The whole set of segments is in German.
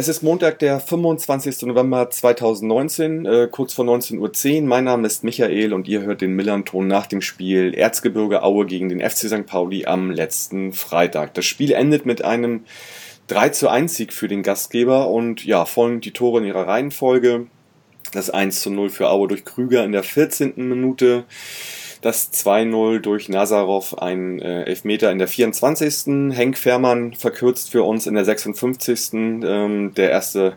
es ist Montag, der 25. November 2019, äh, kurz vor 19.10 Uhr. Mein Name ist Michael und ihr hört den Millanton nach dem Spiel Erzgebirge Aue gegen den FC St. Pauli am letzten Freitag. Das Spiel endet mit einem 3 zu 1 Sieg für den Gastgeber und ja, folgen die Tore in ihrer Reihenfolge. Das 1 zu 0 für Aue durch Krüger in der 14. Minute das 2-0 durch Nazarov, ein äh, Elfmeter in der 24. Henk Fährmann verkürzt für uns in der 56. Ähm, der erste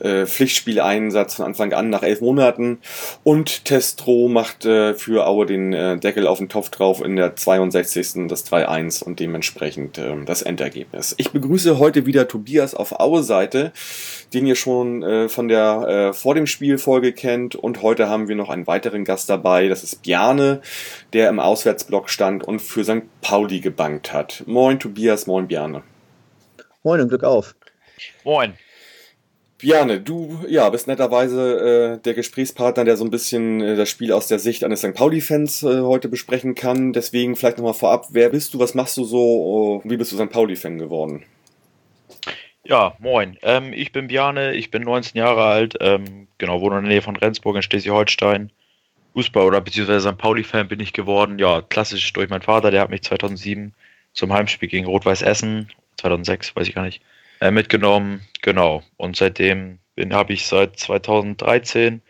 äh, Pflichtspieleinsatz von Anfang an nach elf Monaten. Und Testro macht äh, für Aue den äh, Deckel auf den Topf drauf in der 62. das 3-1 und dementsprechend äh, das Endergebnis. Ich begrüße heute wieder Tobias auf Aue-Seite, den ihr schon äh, von der äh, vor dem Spiel Folge kennt. Und heute haben wir noch einen weiteren Gast dabei. Das ist Bjane, der im Auswärtsblock stand und für St. Pauli gebankt hat. Moin Tobias, moin Bjane. Moin und Glück auf. Moin. Bjane, du ja, bist netterweise äh, der Gesprächspartner, der so ein bisschen äh, das Spiel aus der Sicht eines St. Pauli-Fans äh, heute besprechen kann. Deswegen vielleicht nochmal vorab, wer bist du, was machst du so, uh, wie bist du St. Pauli-Fan geworden? Ja, moin. Ähm, ich bin Bjane, ich bin 19 Jahre alt, ähm, genau, wohne in der Nähe von Rendsburg in Schleswig-Holstein. Fußball- oder beziehungsweise St. Pauli-Fan bin ich geworden, ja, klassisch durch meinen Vater, der hat mich 2007 zum Heimspiel gegen Rot-Weiß Essen, 2006, weiß ich gar nicht, äh, mitgenommen, genau. Und seitdem habe ich seit 2013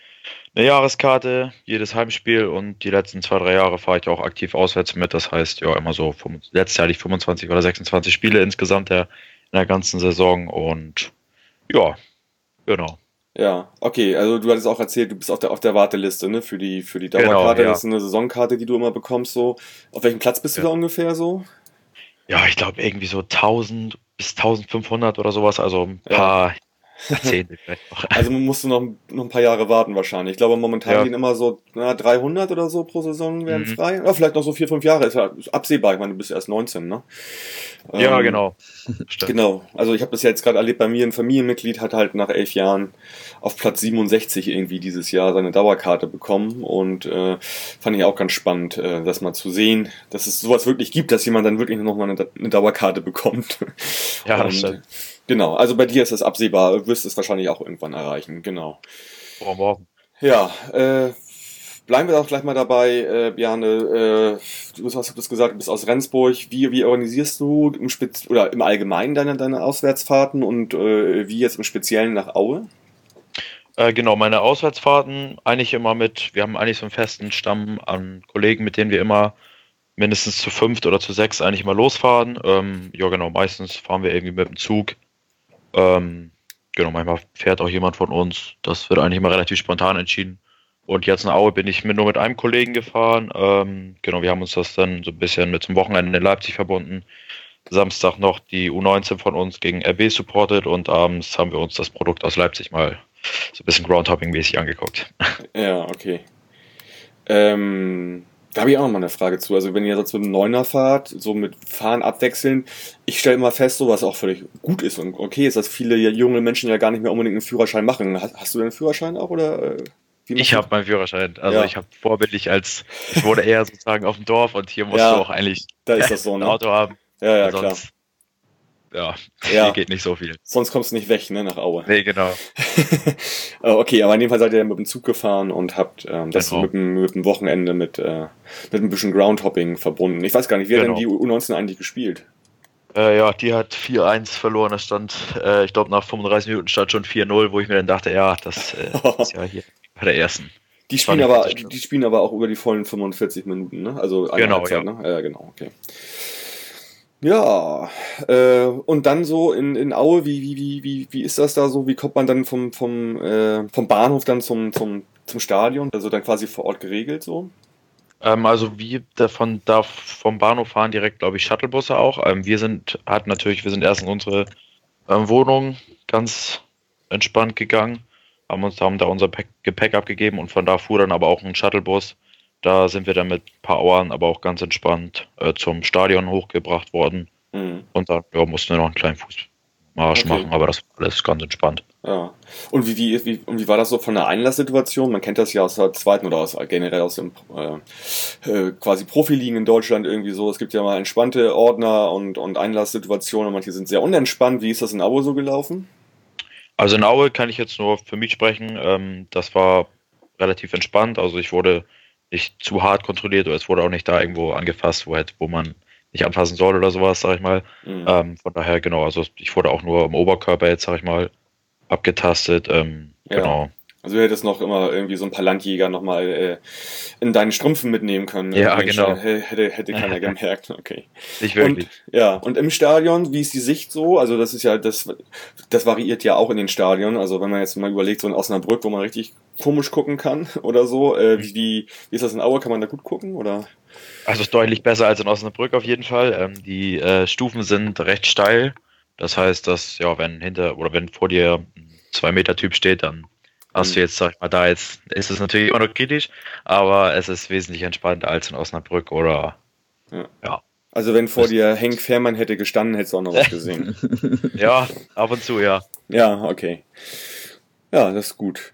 eine Jahreskarte, jedes Heimspiel und die letzten zwei, drei Jahre fahre ich auch aktiv auswärts mit. Das heißt, ja, immer so, letztes Jahr hatte ich 25 oder 26 Spiele insgesamt der, in der ganzen Saison und ja, genau. Ja, okay, also du hattest auch erzählt, du bist auf der, auf der Warteliste, ne, für die, für die Dauerkarte. Genau, ja. Das ist eine Saisonkarte, die du immer bekost, so. Auf welchem Platz bist ja. du da ungefähr so? Ja, ich glaube irgendwie so 1000 bis 1500 oder sowas, also ein paar ja. Jahrzehnte vielleicht noch. Also musst du noch, noch ein paar Jahre warten wahrscheinlich. Ich glaube, momentan ja. gehen immer so na, 300 oder so pro Saison werden mhm. frei. Oder vielleicht noch so vier, fünf Jahre. Ist ja absehbar. Ich meine, du bist erst 19, ne? Ja, ähm, genau. Stimmt. Genau. Also ich habe das ja jetzt gerade erlebt, bei mir ein Familienmitglied hat halt nach elf Jahren auf Platz 67 irgendwie dieses Jahr seine Dauerkarte bekommen und äh, fand ich auch ganz spannend, äh, das mal zu sehen, dass es sowas wirklich gibt, dass jemand dann wirklich nochmal eine, eine Dauerkarte bekommt. Ja, das stimmt. Genau, also bei dir ist es absehbar, du wirst es wahrscheinlich auch irgendwann erreichen, genau. Oh, morgen. Ja, äh, bleiben wir auch gleich mal dabei, äh, Bjane. Äh, du hast das gesagt, du bist aus Rendsburg. Wie, wie organisierst du im Spez oder im Allgemeinen deine, deine Auswärtsfahrten und äh, wie jetzt im Speziellen nach Aue? Äh, genau, meine Auswärtsfahrten eigentlich immer mit, wir haben eigentlich so einen festen Stamm an Kollegen, mit denen wir immer mindestens zu fünft oder zu sechs eigentlich immer losfahren. Ähm, ja, genau, meistens fahren wir irgendwie mit dem Zug ähm, genau, manchmal fährt auch jemand von uns. Das wird eigentlich immer relativ spontan entschieden. Und jetzt in Aue bin ich mit, nur mit einem Kollegen gefahren. Ähm, genau, wir haben uns das dann so ein bisschen mit zum Wochenende in Leipzig verbunden. Samstag noch die U19 von uns gegen RB supportet und abends haben wir uns das Produkt aus Leipzig mal so ein bisschen Groundhopping-mäßig angeguckt. Ja, okay. Ähm, da habe ich auch noch mal eine Frage zu. Also wenn ihr jetzt mit einem Neuner fahrt, so mit Fahren abwechseln, ich stelle immer fest, so was auch völlig gut ist und okay ist, dass viele junge Menschen ja gar nicht mehr unbedingt einen Führerschein machen. Hast, hast du den Führerschein auch oder? Äh, ich habe meinen Führerschein. Also ja. ich habe vorbildlich als, ich wurde eher sozusagen auf dem Dorf und hier musst ja, du auch eigentlich da ist das so, ne? ein Auto haben. Ja, ja, klar ja, ja. hier geht nicht so viel. Sonst kommst du nicht weg, ne, nach Aue. Nee, genau. Äh, okay, aber in dem Fall seid ihr mit dem Zug gefahren und habt ähm, das genau. mit, dem, mit dem Wochenende mit, äh, mit ein bisschen Groundhopping verbunden. Ich weiß gar nicht, wie genau. hat denn die U19 eigentlich gespielt? Äh, ja, die hat 4-1 verloren. Das stand, äh, ich glaube, nach 35 Minuten stand schon 4-0, wo ich mir dann dachte, ja, das äh, ist ja hier bei der ersten. Die spielen, aber, die, die, spielen aber auch über die vollen 45 Minuten, ne? Also genau, Halbzeit, ja. ne? Ja, genau, okay. Ja, äh, und dann so in, in Aue, wie, wie, wie, wie, wie ist das da so? Wie kommt man dann vom, vom, äh, vom Bahnhof dann zum, zum, zum Stadion? Also dann quasi vor Ort geregelt so? Ähm, also wir davon da vom Bahnhof fahren direkt, glaube ich, Shuttlebusse auch. Ähm, wir sind, hat natürlich, wir sind erst in unsere ähm, Wohnung ganz entspannt gegangen, haben uns haben da unser Gepäck abgegeben und von da fuhr dann aber auch ein Shuttlebus da sind wir dann mit ein paar Auern, aber auch ganz entspannt äh, zum Stadion hochgebracht worden. Mhm. Und dann ja, mussten wir noch einen kleinen Fuß Marsch Okay. machen, aber das war alles ganz entspannt. Ja. Und wie, wie, wie, und wie war das so von der Einlasssituation? Man kennt das ja aus der zweiten oder aus, generell aus dem äh, äh, quasi Profiligen in Deutschland irgendwie so. Es gibt ja mal entspannte Ordner und, und Einlasssituationen und manche sind sehr unentspannt. Wie ist das in Aue so gelaufen? Also in Aue kann ich jetzt nur für mich sprechen. Ähm, das war relativ entspannt. Also ich wurde nicht zu hart kontrolliert oder es wurde auch nicht da irgendwo angefasst, wo, hätte, wo man nicht anfassen soll oder sowas, sag ich mal. Mhm. Ähm, von daher, genau, also ich wurde auch nur im Oberkörper jetzt, sag ich mal, abgetastet. Ähm, Ja. Genau. Also du hättest noch immer irgendwie so ein paar Landjäger nochmal äh, in deinen Strümpfen mitnehmen können. Ja, genau. schnell. Hätte, hätte keiner gemerkt. Okay. Nicht wirklich. Und, ja, und im Stadion, wie ist die Sicht so? Also das ist ja, das, das variiert ja auch in den Stadien. Also wenn man jetzt mal überlegt, so in Osnabrück, wo man richtig komisch gucken kann oder so, äh, wie, wie, wie ist das in Aue? Kann man da gut gucken? Oder? Also es ist deutlich besser als in Osnabrück auf jeden Fall. Ähm, die äh, Stufen sind recht steil. Das heißt, dass, ja, wenn hinter oder wenn vor dir ein 2-Meter-Typ steht, dann hast Mhm. du jetzt, sag ich mal, da jetzt ist es natürlich immer noch kritisch, aber es ist wesentlich entspannter als in Osnabrück oder Also wenn vor dir Henk Fährmann hätte gestanden, hättest du auch noch was gesehen. ja, ab und zu, ja. ja, okay. Ja, das ist gut.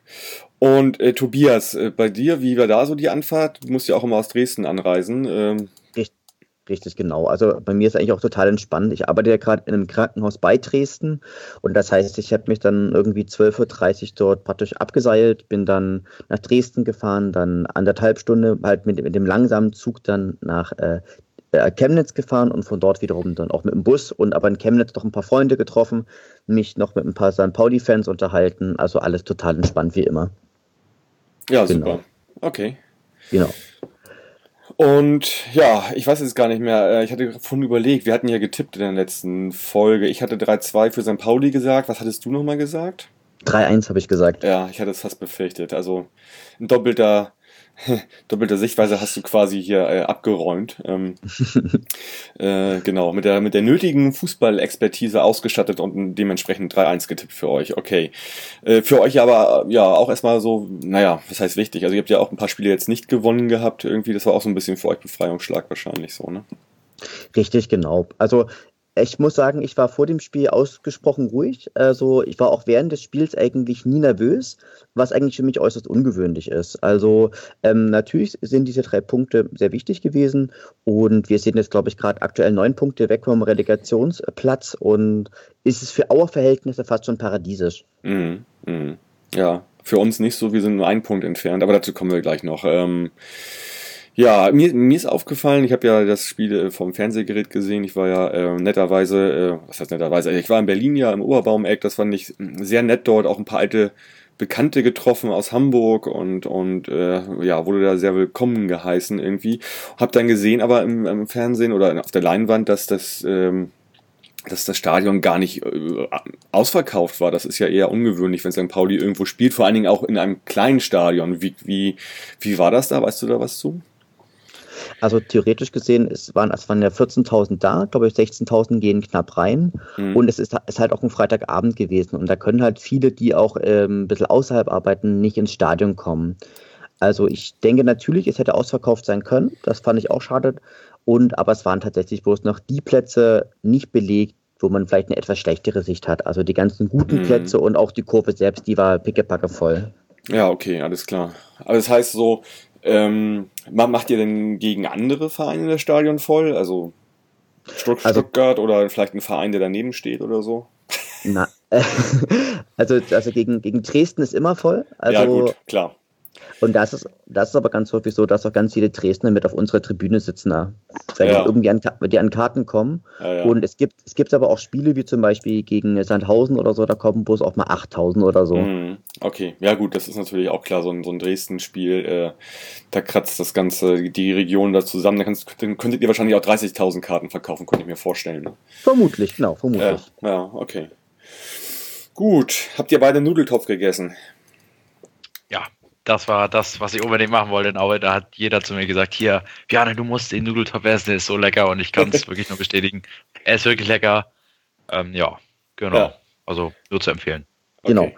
Und äh, Tobias, äh, bei dir, wie war da so die Anfahrt? Du musst ja auch immer aus Dresden anreisen. Ähm, Richtig, genau. Also bei mir ist eigentlich auch total entspannt. Ich arbeite ja gerade in einem Krankenhaus bei Dresden und das heißt, ich habe mich dann irgendwie 12.30 Uhr dort praktisch abgeseilt, bin dann nach Dresden gefahren, dann anderthalb Stunde halt mit, mit dem langsamen Zug dann nach äh, äh, Chemnitz gefahren und von dort wiederum dann auch mit dem Bus und aber in Chemnitz noch ein paar Freunde getroffen, mich noch mit ein paar St. Pauli-Fans unterhalten. Also alles total entspannt wie immer. ja, Genau. super. Okay. Genau. Und ja, ich weiß jetzt gar nicht mehr. äh, Ich hatte vorhin überlegt, wir hatten ja getippt in der letzten Folge. Ich hatte 3-2 für St. Pauli gesagt. Was hattest du nochmal gesagt? 3-1 habe ich gesagt. Ja, ich hatte es fast befürchtet. Also in doppelter, doppelter Sichtweise hast du quasi hier äh, abgeräumt. Ähm, äh, genau, mit der, mit der nötigen Fußballexpertise ausgestattet und dementsprechend 3-1 getippt für euch. Okay. Äh, für euch aber ja auch erstmal so, naja, was heißt wichtig? Also ihr habt ja auch ein paar Spiele jetzt nicht gewonnen gehabt. Irgendwie, das war auch so ein bisschen für euch Befreiungsschlag wahrscheinlich so, ne? Richtig, genau. Also ich muss sagen, ich war vor dem Spiel ausgesprochen ruhig. Also ich war auch während des Spiels eigentlich nie nervös, was eigentlich für mich äußerst ungewöhnlich ist. Also ähm, natürlich sind diese drei Punkte sehr wichtig gewesen und wir sind jetzt, glaube ich, gerade aktuell neun Punkte weg vom Relegationsplatz und ist es für Auer-Verhältnisse fast schon paradiesisch. Mhm. Mhm. Ja, für uns nicht so, wir sind nur einen Punkt entfernt, aber dazu kommen wir gleich noch. Ähm, ja, mir, mir ist aufgefallen, ich habe ja das Spiel äh, vom Fernsehgerät gesehen, ich war ja äh, netterweise, äh, was heißt netterweise, ich war in Berlin ja im Oberbaumeck, das fand ich mm, sehr nett dort, auch ein paar alte Bekannte getroffen aus Hamburg und, und äh, ja, wurde da sehr willkommen geheißen irgendwie. Hab dann gesehen, aber im, im Fernsehen oder auf der Leinwand, dass das ähm, dass das Stadion gar nicht äh, ausverkauft war. Das ist ja eher ungewöhnlich, wenn St. Pauli irgendwo spielt, vor allen Dingen auch in einem kleinen Stadion. Wie, wie, wie war das da? Weißt du da was zu? Also theoretisch gesehen, es waren, es waren ja 14.000 da, glaube ich, 16.000 gehen knapp rein. Mhm. Und es ist, ist halt auch ein Freitagabend gewesen. Und da können halt viele, die auch ähm, ein bisschen außerhalb arbeiten, nicht ins Stadion kommen. Also ich denke natürlich, es hätte ausverkauft sein können. Das fand ich auch schade. Und aber es waren tatsächlich bloß noch die Plätze nicht belegt, wo man vielleicht eine etwas schlechtere Sicht hat. Also die ganzen guten Mhm. Plätze und auch die Kurve selbst, die war pickepacke voll. Ja, okay, alles klar. Aber das heißt so, ähm, ma- macht ihr denn gegen andere Vereine das Stadion voll? Also Stutt Also- Stuttgart oder vielleicht ein Verein, der daneben steht oder so? Na, also, also gegen, gegen Dresden ist immer voll. Also, ja, gut, klar. Und das ist, das ist aber ganz häufig so, dass auch ganz viele Dresdner mit auf unserer Tribüne sitzen, da, weil Ja. die irgendwie an, die an Karten kommen. Ja, ja. Und es gibt, es gibt aber auch Spiele wie zum Beispiel gegen Sandhausen oder so, da kommen bloß auch mal 8000 oder so. Mhm. Okay, ja gut, das ist natürlich auch klar, so ein, so ein Dresden-Spiel, äh, da kratzt das Ganze, die Region da zusammen, da kannst, dann könntet ihr wahrscheinlich auch 30.000 Karten verkaufen, könnte ich mir vorstellen. Ne? Vermutlich, genau, vermutlich. ja, okay. Gut, habt ihr beide Nudeltopf gegessen? Das war das, was ich unbedingt machen wollte in Aue. Da hat jeder zu mir gesagt, hier, Bjarne, du musst den Nudeltopf essen, der ist so lecker und ich kann es wirklich nur bestätigen. Er ist wirklich lecker. Ähm, ja, genau. Ja. Also nur zu empfehlen. Genau. Okay.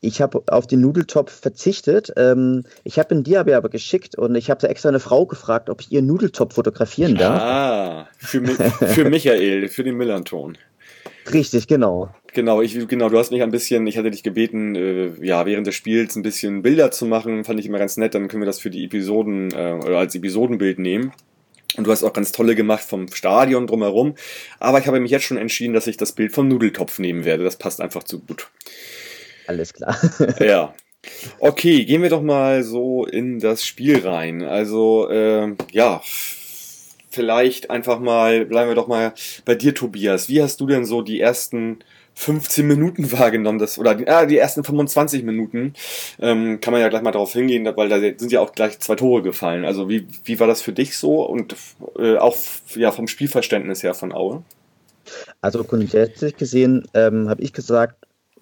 Ich habe auf den Nudeltopf verzichtet. Ähm, ich habe ihn dir aber, aber geschickt und ich habe extra eine Frau gefragt, ob ich ihren Nudeltopf fotografieren darf. Ah, für, Mi für Michael, für den Millanton. Richtig, genau. Genau, ich, genau, du hast mich ein bisschen, ich hatte dich gebeten, äh, ja, während des Spiels ein bisschen Bilder zu machen, fand ich immer ganz nett, dann können wir das für die Episoden äh, oder als Episodenbild nehmen. Und du hast auch ganz tolle gemacht vom Stadion drumherum. Aber ich habe mich jetzt schon entschieden, dass ich das Bild vom Nudeltopf nehmen werde. Das passt einfach zu gut. Alles klar. ja. Okay, gehen wir doch mal so in das Spiel rein. Also, äh, ja, vielleicht einfach mal, bleiben wir doch mal bei dir, Tobias. Wie hast du denn so die ersten 15 Minuten wahrgenommen, das, oder ah, die ersten 25 Minuten, ähm, kann man ja gleich mal darauf hingehen, weil da sind ja auch gleich zwei Tore gefallen. Also wie, wie war das für dich so und äh, auch ja, vom Spielverständnis her von Aue? Also grundsätzlich gesehen ähm, habe ich gesagt,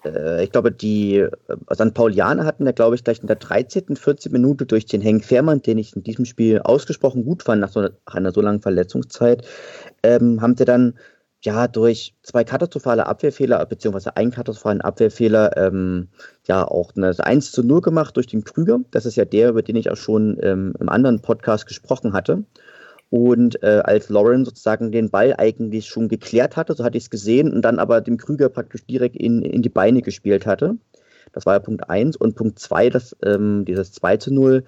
äh, ich glaube, die äh, St. Paulianer hatten ja, glaube ich, gleich in der 13., 14. Minute durch den Henk Fährmann, den ich in diesem Spiel ausgesprochen gut fand, nach so einer, nach einer so langen Verletzungszeit, ähm, haben sie dann ja, durch zwei katastrophale Abwehrfehler, beziehungsweise einen katastrophalen Abwehrfehler, ähm, ja, auch eine 1 zu 0 gemacht durch den Krüger. Das ist ja der, über den ich auch schon ähm, im anderen Podcast gesprochen hatte. Und äh, als Lauren sozusagen den Ball eigentlich schon geklärt hatte, so hatte ich es gesehen, und dann aber dem Krüger praktisch direkt in, in die Beine gespielt hatte. Das war ja Punkt 1. Und Punkt 2, ähm, dieses 2 zu 0,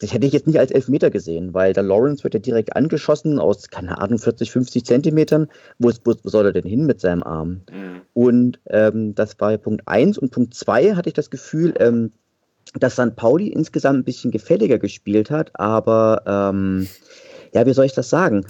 das hätte ich jetzt nicht als Elfmeter gesehen, weil der Lawrence wird ja direkt angeschossen aus, keine Ahnung, 40, 50 Zentimetern. Wo, wo, soll er denn hin mit seinem Arm? Mhm. Und ähm, das war Punkt 1. Und Punkt 2 hatte ich das Gefühl, ähm, dass St. Pauli insgesamt ein bisschen gefälliger gespielt hat, aber ähm, ja, wie soll ich das sagen?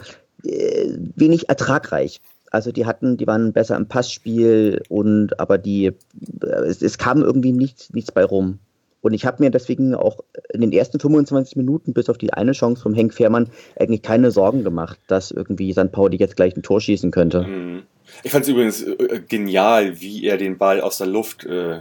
Äh, wenig ertragreich. Also die hatten, die waren besser im Passspiel und aber die, äh, es, es kam irgendwie nichts, nichts bei rum. Und ich habe mir deswegen auch in den ersten 25 Minuten bis auf die eine Chance vom Henk Fährmann eigentlich keine Sorgen gemacht, dass irgendwie St. Pauli jetzt gleich ein Tor schießen könnte. Mhm. Ich fand es übrigens äh, genial, wie er den Ball aus der Luft äh,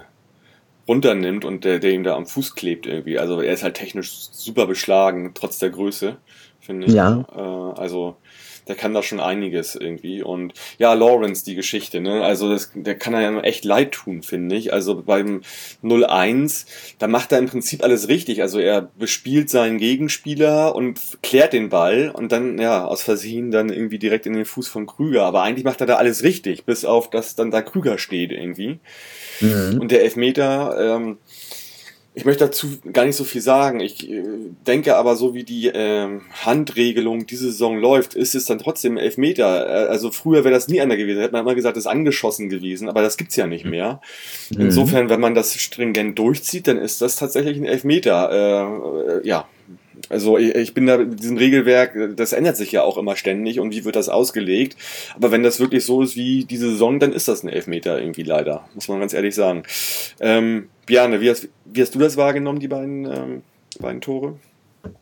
runternimmt und der, der ihm da am Fuß klebt irgendwie. Also er ist halt technisch super beschlagen, trotz der Größe, finde ich. Ja. Äh, also der kann da schon einiges irgendwie. Und ja, Lawrence, die Geschichte, ne? Also das, der kann ja echt leid tun, finde ich. Also beim 0-1, da macht er im Prinzip alles richtig. Also er bespielt seinen Gegenspieler und klärt den Ball und dann, ja, aus Versehen dann irgendwie direkt in den Fuß von Krüger. Aber eigentlich macht er da alles richtig, bis auf, dass dann da Krüger steht irgendwie. Mhm. Und der Elfmeter, ähm, ich möchte dazu gar nicht so viel sagen. Ich äh, denke aber, so wie die äh, Handregelung diese Saison läuft, ist es dann trotzdem Elfmeter. Äh, also früher wäre das nie einer gewesen. Hätte man immer gesagt, es ist angeschossen gewesen, aber das gibt's ja nicht mehr. Mhm. Insofern, wenn man das stringent durchzieht, dann ist das tatsächlich ein Elfmeter. Äh, äh ja, also ich bin da mit diesem Regelwerk, das ändert sich ja auch immer ständig und wie wird das ausgelegt. Aber wenn das wirklich so ist wie diese Saison, dann ist das ein Elfmeter irgendwie leider, muss man ganz ehrlich sagen. Ähm, Bjarne, wie hast, wie hast du das wahrgenommen, die beiden, ähm, beiden Tore?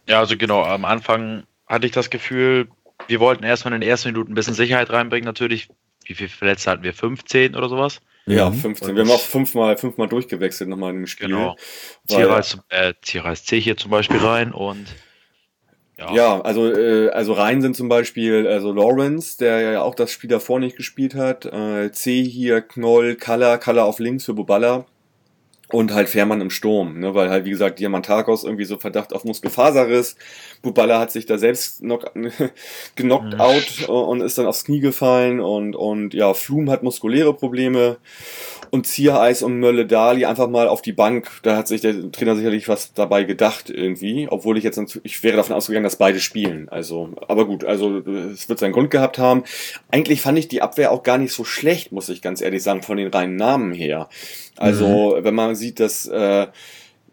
Ja, also genau, am Anfang hatte ich das Gefühl, wir wollten erstmal in den ersten Minuten ein bisschen Sicherheit reinbringen, natürlich. Wie viele Verletzte hatten wir? 15 oder sowas? Ja, 15. Und wir haben auch fünfmal, fünfmal durchgewechselt nochmal im Spiel. Genau. Tierreis, äh, Tierreis C hier zum Beispiel rein und ja, ja also, äh, also rein sind zum Beispiel also Lawrence, der ja auch das Spiel davor nicht gespielt hat. Äh, C hier, Knoll, Kalla, Kalla auf links für Buballa und halt Fährmann im Sturm, ne, weil halt, wie gesagt, Diamantakos irgendwie so Verdacht auf Muskelfaserriss. Buballa hat sich da selbst knock, genockt out und ist dann aufs Knie gefallen und, und ja, Flum hat muskuläre Probleme und Ziereis und Mölle Dali einfach mal auf die Bank. Da hat sich der Trainer sicherlich was dabei gedacht irgendwie, obwohl ich jetzt, ich wäre davon ausgegangen, dass beide spielen. Also, aber gut, also es wird seinen Grund gehabt haben. Eigentlich fand ich die Abwehr auch gar nicht so schlecht, muss ich ganz ehrlich sagen, von den reinen Namen her. Also, mhm. wenn man sieht, dass äh,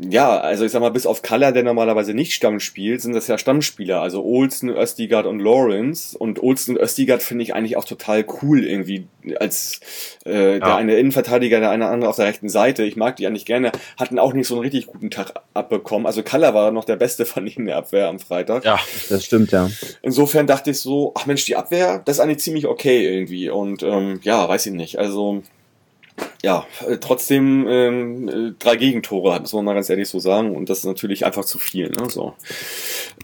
ja, also ich sag mal, bis auf Kaller, der normalerweise nicht Stamm spielt, sind das ja Stammspieler. Also Olsen, Östigard und Lawrence. Und Olsen und Östigard finde ich eigentlich auch total cool irgendwie. Als äh, ja. der eine Innenverteidiger, der eine andere auf der rechten Seite. Ich mag die eigentlich gerne. Hatten auch nicht so einen richtig guten Tag abbekommen. Also Kaller war noch der Beste von ihnen der Abwehr am Freitag. Ja, das stimmt, ja. Insofern dachte ich so, ach Mensch, die Abwehr, das ist eigentlich ziemlich okay irgendwie. Und ähm, ja, weiß ich nicht. Also ja, äh, trotzdem ähm, äh, drei Gegentore, muss man mal ganz ehrlich so sagen. Und das ist natürlich einfach zu viel. Ne? So.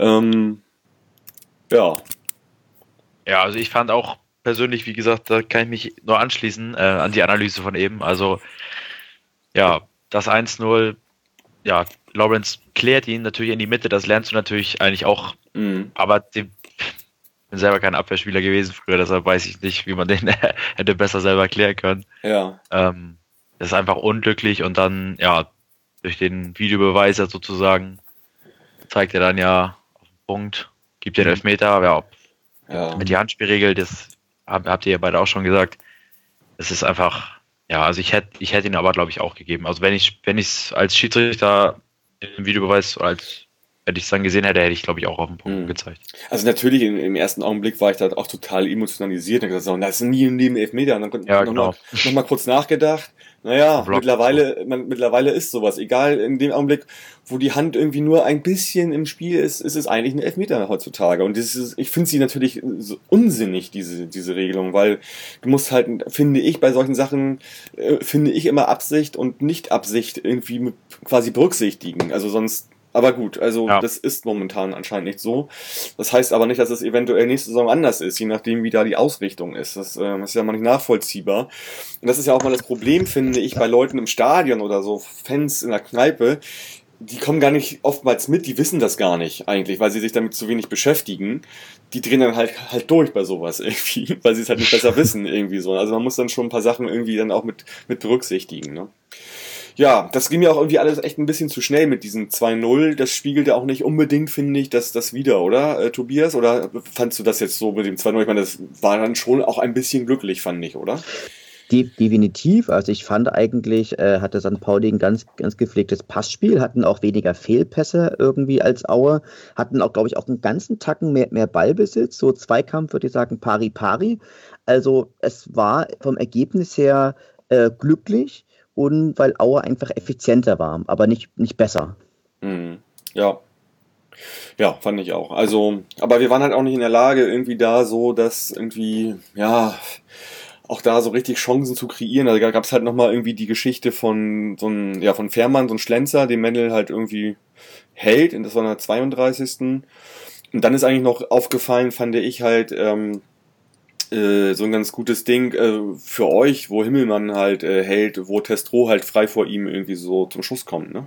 Ähm, ja. Ja, also ich fand auch persönlich, wie gesagt, da kann ich mich nur anschließen äh, an die Analyse von eben. Also ja, das 1-0, ja, Lawrence klärt ihn natürlich in die Mitte, das lernst du natürlich eigentlich auch. Mhm. Aber den, bin selber kein Abwehrspieler gewesen früher, deshalb weiß ich nicht, wie man den hätte besser selber erklären können. Ja. Ähm, das ist einfach unglücklich und dann, ja, durch den Videobeweiser sozusagen zeigt er dann ja auf den Punkt, gibt den Elfmeter, ja, ja. mit die Handspielregel, das hab, habt ihr ja beide auch schon gesagt. Es ist einfach, ja, also ich hätte, ich hätte ihn aber, glaube ich, auch gegeben. Also wenn ich, wenn ich es als Schiedsrichter im Videobeweis als hätte ich es dann gesehen hätte, hätte ich, glaube ich, auch auf den Punkt Mhm. gezeigt. Also natürlich im, im ersten Augenblick war ich da auch total emotionalisiert und gesagt, so, das ist nie im Leben Elfmeter. Und dann Ja, noch, genau. mal, noch mal kurz nachgedacht. Naja, Block. mittlerweile, man, mittlerweile ist sowas. Egal, in dem Augenblick, wo die Hand irgendwie nur ein bisschen im Spiel ist, ist es eigentlich ein Elfmeter heutzutage. Und das ist, ich finde sie natürlich so unsinnig, diese, diese Regelung, weil du musst halt, finde ich, bei solchen Sachen, äh, finde ich immer Absicht und Nicht-Absicht irgendwie mit quasi berücksichtigen. Also sonst, aber gut, also Ja. das ist momentan anscheinend nicht so. Das heißt aber nicht, dass es eventuell nächste Saison anders ist, je nachdem, wie da die Ausrichtung ist. Das ähm, ist ja mal nicht nachvollziehbar. Und das ist ja auch mal das Problem, finde ich, bei Leuten im Stadion oder so, Fans in der Kneipe, die kommen gar nicht oftmals mit, die wissen das gar nicht eigentlich, weil sie sich damit zu wenig beschäftigen. Die drehen dann halt halt durch bei sowas irgendwie, weil sie es halt nicht besser wissen irgendwie so. Also man muss dann schon ein paar Sachen irgendwie dann auch mit, mit berücksichtigen. Ne? Ja, das ging mir auch irgendwie alles echt ein bisschen zu schnell mit diesem 2-0. Das spiegelte auch nicht unbedingt, finde ich, das, das wieder, oder, äh, Tobias? Oder fandst du das jetzt so mit dem 2-0? Ich meine, das war dann schon auch ein bisschen glücklich, fand ich, oder? De definitiv. Also ich fand eigentlich, äh, hatte St. Pauli ein ganz, ganz gepflegtes Passspiel, hatten auch weniger Fehlpässe irgendwie als Aue, hatten auch, glaube ich, auch einen ganzen Tacken mehr, mehr Ballbesitz, so Zweikampf, würde ich sagen, pari-pari. Also es war vom Ergebnis her äh, glücklich und weil Aue einfach effizienter war, aber nicht, nicht besser. Mhm. Ja. Ja, fand ich auch. Also, aber wir waren halt auch nicht in der Lage, irgendwie da so, dass irgendwie, ja, auch da so richtig Chancen zu kreieren. Also da gab es halt nochmal irgendwie die Geschichte von so ein, ja, von Fährmann, so ein Schlenzer, den Mendel halt irgendwie hält, und das war in der 32. Und dann ist eigentlich noch aufgefallen, fand ich halt, ähm, äh, so ein ganz gutes Ding äh, für euch, wo Himmelmann halt äh, hält, wo Testro halt frei vor ihm irgendwie so zum Schuss kommt, ne?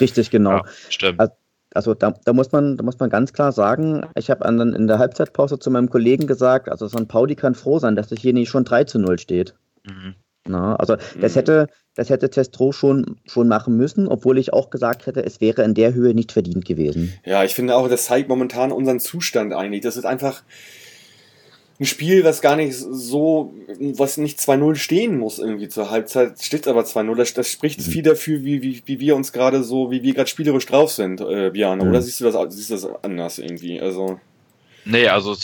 Richtig, genau. Ja, stimmt. Also- Also da, da, muss man, da muss man ganz klar sagen, ich habe dann in der Halbzeitpause zu meinem Kollegen gesagt, also St. Pauli kann froh sein, dass es hier nicht schon 3 zu 0 steht. Mhm. Na, also das Mhm. hätte, das hätte Testro schon, schon machen müssen, obwohl ich auch gesagt hätte, es wäre in der Höhe nicht verdient gewesen. Ja, ich finde auch, das zeigt momentan unseren Zustand eigentlich. Das ist einfach ein Spiel, was gar nicht so, was nicht 2-0 stehen muss irgendwie zur Halbzeit, steht aber 2-0. Das, das spricht viel dafür, wie, wie, wie wir uns gerade so, wie wir gerade spielerisch drauf sind, äh, Björn. Mhm. Oder siehst du das, siehst du das anders irgendwie? Also, Nee, also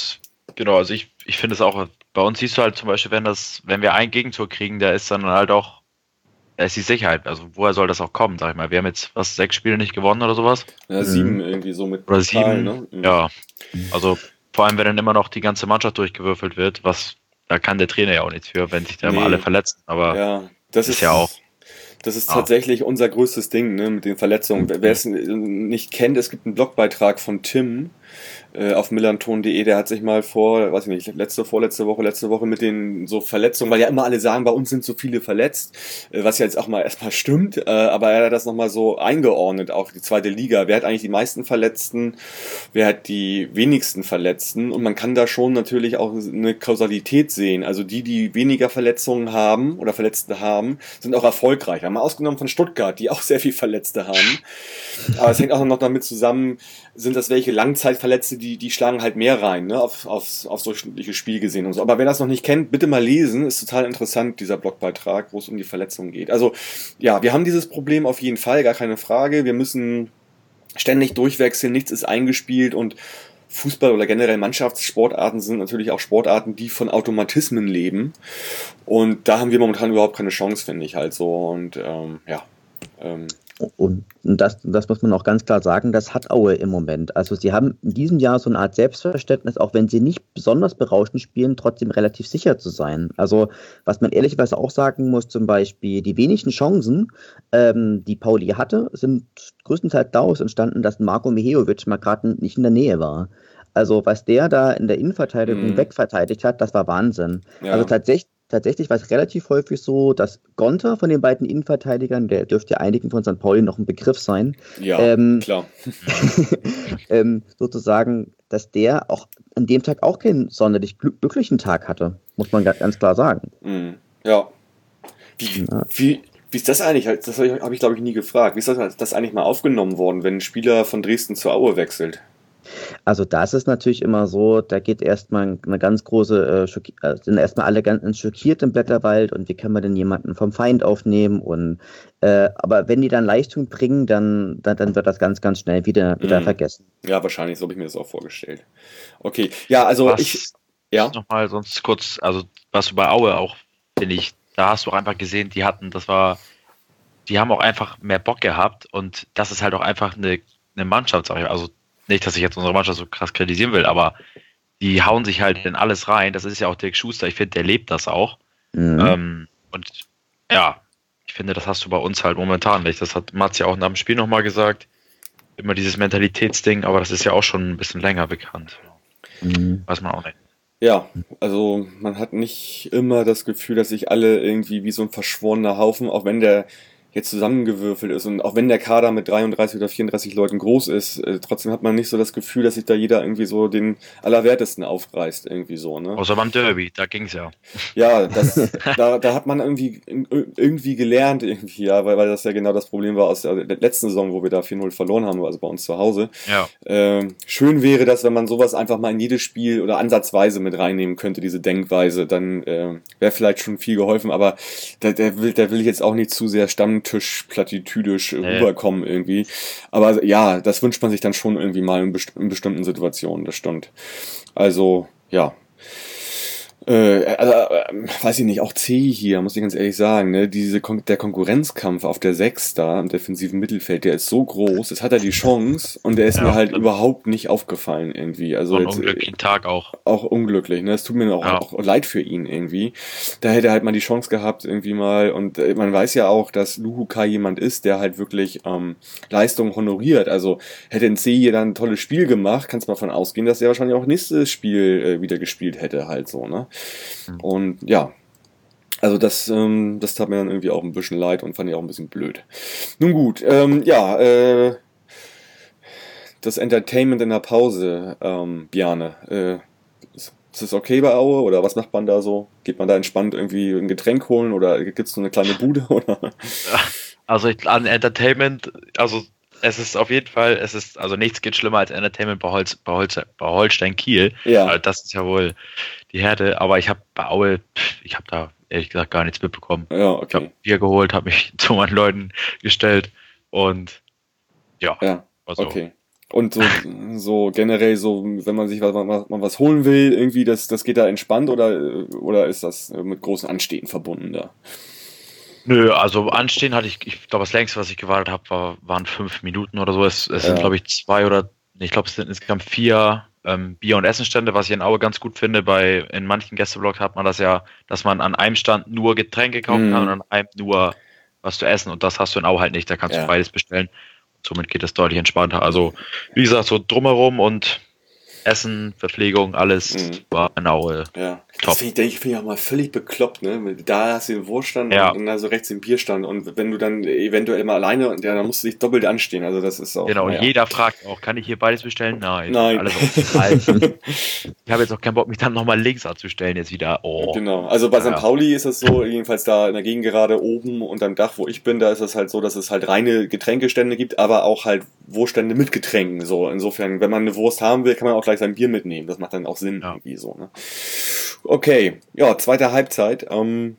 genau, also ich, ich finde es auch, bei uns siehst du halt zum Beispiel, wenn das, wenn wir einen Gegentor kriegen, da ist dann halt auch, da ist die Sicherheit. Also woher soll das auch kommen, sag ich mal. Wir haben jetzt was, sechs Spiele nicht gewonnen oder sowas. ja, Mhm. sieben irgendwie so mit Oder Zahlen, sieben. ne? Mhm. Ja. Also vor allem, wenn dann immer noch die ganze Mannschaft durchgewürfelt wird, was, da kann der Trainer ja auch nichts für, wenn sich da Nee. immer alle verletzen. Aber Ja, das Ist ist, ja auch- Das ist Ah. tatsächlich unser größtes Ding, ne, mit den Verletzungen. Wer es nicht kennt, es gibt einen Blogbeitrag von Tim äh, auf millanton.de, der hat sich mal vor, weiß ich nicht, letzte, vorletzte Woche, letzte Woche mit den so Verletzungen, weil ja immer alle sagen, bei uns sind so viele verletzt, äh, was ja jetzt auch mal erstmal stimmt, äh, aber er hat das nochmal so eingeordnet auf die zweite Liga. Wer hat eigentlich die meisten Verletzten, wer hat die wenigsten Verletzten und man kann da schon natürlich auch eine Kausalität sehen. Also die, die weniger Verletzungen haben oder Verletzte haben, sind auch erfolgreicher. Mal ausgenommen von Stuttgart, die auch sehr viel Verletzte haben. Aber es hängt auch noch damit zusammen, sind das welche Langzeitverletzte, die, die schlagen halt mehr rein, ne, auf, aufs, aufs durchschnittliche Spiel gesehen und so. Aber wer das noch nicht kennt, bitte mal lesen, ist total interessant, dieser Blogbeitrag, wo es um die Verletzungen geht. Also, ja, wir haben dieses Problem auf jeden Fall, gar keine Frage. Wir müssen ständig durchwechseln, nichts ist eingespielt und Fußball oder generell Mannschaftssportarten sind natürlich auch Sportarten, die von Automatismen leben. Und da haben wir momentan überhaupt keine Chance, finde ich halt so. Und ähm, ja. Ähm, Und das, das muss man auch ganz klar sagen, das hat Aue im Moment. Also sie haben in diesem Jahr so eine Art Selbstverständnis, auch wenn sie nicht besonders berauschend spielen, trotzdem relativ sicher zu sein. Also was man ehrlicherweise auch sagen muss, zum Beispiel die wenigen Chancen, ähm, die Pauli hatte, sind größtenteils daraus entstanden, dass Marco Mihejovic mal gerade nicht in der Nähe war. Also was der da in der Innenverteidigung Mhm. wegverteidigt hat, das war Wahnsinn. ja. Also tatsächlich, tatsächlich war es relativ häufig so, dass Gonter von den beiden Innenverteidigern, der dürfte ja einigen von St. Pauli noch ein Begriff sein, ja, ähm, klar. ähm, sozusagen dass der auch an dem Tag auch keinen sonderlich glücklichen Tag hatte, muss man ganz klar sagen. Mhm. Ja. Wie, wie, wie ist das eigentlich? Das habe ich, glaube ich, nie gefragt. Wie ist das, das eigentlich mal aufgenommen worden, wenn ein Spieler von Dresden zur Aue wechselt? Also das ist natürlich immer so, da geht erstmal eine ganz große, äh, äh, sind erstmal alle ganz schockiert im Blätterwald und wie kann man denn jemanden vom Feind aufnehmen und äh, aber wenn die dann Leistung bringen, dann, dann, dann wird das ganz, ganz schnell wieder, wieder mhm. vergessen. Ja, wahrscheinlich, so habe ich mir das auch vorgestellt. Okay, ja, also was, ich. Ja. Nochmal sonst kurz, also was du bei Aue auch, finde ich, da hast du auch einfach gesehen, die hatten, das war, die haben auch einfach mehr Bock gehabt und das ist halt auch einfach eine, eine Mannschaft, sag ich. Also nicht, dass ich jetzt unsere Mannschaft so krass kritisieren will, aber die hauen sich halt in alles rein. Das ist ja auch Dirk Schuster. Ich finde, der lebt das auch. Mhm. Ähm, und ja, ich finde, das hast du bei uns halt momentan nicht. Das hat Mats ja auch nach dem Spiel nochmal gesagt. Immer dieses Mentalitätsding, aber das ist ja auch schon ein bisschen länger bekannt. Mhm. Weiß man auch nicht. Ja, also man hat nicht immer das Gefühl, dass sich alle irgendwie wie so ein verschworener Haufen, auch wenn der jetzt zusammengewürfelt ist. Und auch wenn der Kader mit 33 oder 34 Leuten groß ist, äh, trotzdem hat man nicht so das Gefühl, dass sich da jeder irgendwie so den Allerwertesten aufreißt, irgendwie so. Ne? Außer beim Derby, da ging's ja. Ja, das, da, da hat man irgendwie, irgendwie gelernt, irgendwie, ja, weil, weil das ja genau das Problem war aus der letzten Saison, wo wir da 4-0 verloren haben, also bei uns zu Hause. Ja. Ähm, schön wäre das, wenn man sowas einfach mal in jedes Spiel oder ansatzweise mit reinnehmen könnte, diese Denkweise, dann äh, wäre vielleicht schon viel geholfen, aber der, der, will, der will ich jetzt auch nicht zu sehr stammen Stammtisch-plattitüdisch nee. rüberkommen irgendwie. Aber ja, das wünscht man sich dann schon irgendwie mal in, best in bestimmten Situationen, das stimmt. Also, ja, äh, also, äh, weiß ich nicht, auch C hier, muss ich ganz ehrlich sagen, ne, diese Kon der Konkurrenzkampf auf der 6 da im defensiven Mittelfeld, der ist so groß, jetzt hat er die Chance und der ist ja, mir halt überhaupt nicht aufgefallen irgendwie. Also jetzt, unglücklichen Tag auch. Auch unglücklich, ne, es tut mir auch, ja. auch, leid für ihn irgendwie. Da hätte er halt mal die Chance gehabt irgendwie mal und äh, man weiß ja auch, dass Luhuka jemand ist, der halt wirklich ähm, Leistung honoriert. Also hätte ein C hier dann ein tolles Spiel gemacht, kannst mal von ausgehen, dass er wahrscheinlich auch nächstes Spiel äh, wieder gespielt hätte halt so, ne. Mhm. Und ja, also das, ähm, das tat mir dann irgendwie auch ein bisschen leid und fand ich auch ein bisschen blöd. Nun gut, ähm, ja, äh, das Entertainment in der Pause, ähm, Biane, äh, ist, ist das okay bei Aue oder was macht man da so? Geht man da entspannt irgendwie ein Getränk holen oder gibt es so eine kleine Bude? Oder? Also ich, an Entertainment, also es ist auf jeden Fall, es ist, also nichts geht schlimmer als Entertainment bei, Holz, bei, Holz, bei Holstein Kiel. Ja. Also das ist ja wohl die Herde, aber ich habe bei Aue, ich habe da ehrlich gesagt gar nichts mitbekommen. Ja, okay. Ich habe Bier geholt, habe mich zu meinen Leuten gestellt und ja. Ja, also. okay. Und so, so generell so, wenn man sich was, was, was holen will, irgendwie, das, das geht da entspannt oder, oder ist das mit großen Anstehen verbunden da? Nö, also anstehen hatte ich, ich glaube, das längste, was ich gewartet habe, war, waren fünf Minuten oder so. Es, es ja. sind, glaube ich, zwei oder, ich glaube, es sind insgesamt vier ähm, Bier- und Essenstände, was ich in Aue ganz gut finde. Bei, in manchen Gästeblogs hat man das ja, dass man an einem Stand nur Getränke kaufen mhm. kann und an einem nur was zu essen. Und das hast du in Aue halt nicht. Da kannst ja. du beides bestellen. somit geht es deutlich entspannter. Also, wie gesagt, so drumherum und Essen, Verpflegung, alles mhm. war in Aue. Ja. Top. Das finde ich, find ich auch mal völlig bekloppt, ne? Da hast du den Wurststand ja. und dann so rechts den Bierstand. Und wenn du dann eventuell mal alleine, ja, dann musst du dich doppelt anstehen. Also das ist auch. Genau, ja. jeder fragt auch, kann ich hier beides bestellen? Nein. Nein. ich habe jetzt auch keinen Bock, mich dann nochmal links anzustellen, jetzt wieder. Oh. Genau. Also bei St. Pauli ist es so, jedenfalls da in der Gegend gerade oben unterm Dach, wo ich bin, da ist es halt so, dass es halt reine Getränkestände gibt, aber auch halt Wurststände mit Getränken. So, insofern, wenn man eine Wurst haben will, kann man auch gleich sein Bier mitnehmen. Das macht dann auch Sinn, irgendwie so, ne? Okay, ja, zweite Halbzeit. Ähm,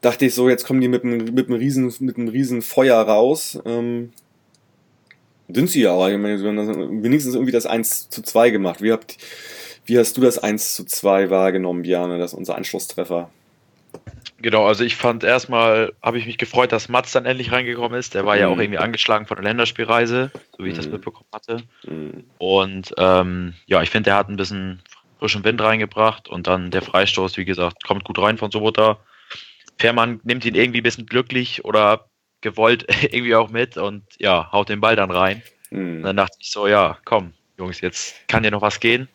dachte ich so, jetzt kommen die mit einem, mit einem, riesen, mit einem riesen Feuer raus. Ähm, sind sie ja, aber ich meine, wenigstens irgendwie das 1 zu 2 gemacht. Wie, habt, wie hast du das 1 zu 2 wahrgenommen, Björn, das ist unser Anschlusstreffer? Genau, also ich fand erstmal, habe ich mich gefreut, dass Mats dann endlich reingekommen ist. Der war mhm. ja auch irgendwie angeschlagen von der Länderspielreise, so wie ich mhm. das mitbekommen hatte. Mhm. Und ähm, ja, ich finde, der hat ein bisschen frischen Wind reingebracht und dann der Freistoß, wie gesagt, kommt gut rein von Sobota. Fährmann nimmt ihn irgendwie ein bisschen glücklich oder gewollt irgendwie auch mit und ja, haut den Ball dann rein. Mhm. Und dann dachte ich so, ja, komm, Jungs, jetzt kann ja noch was gehen.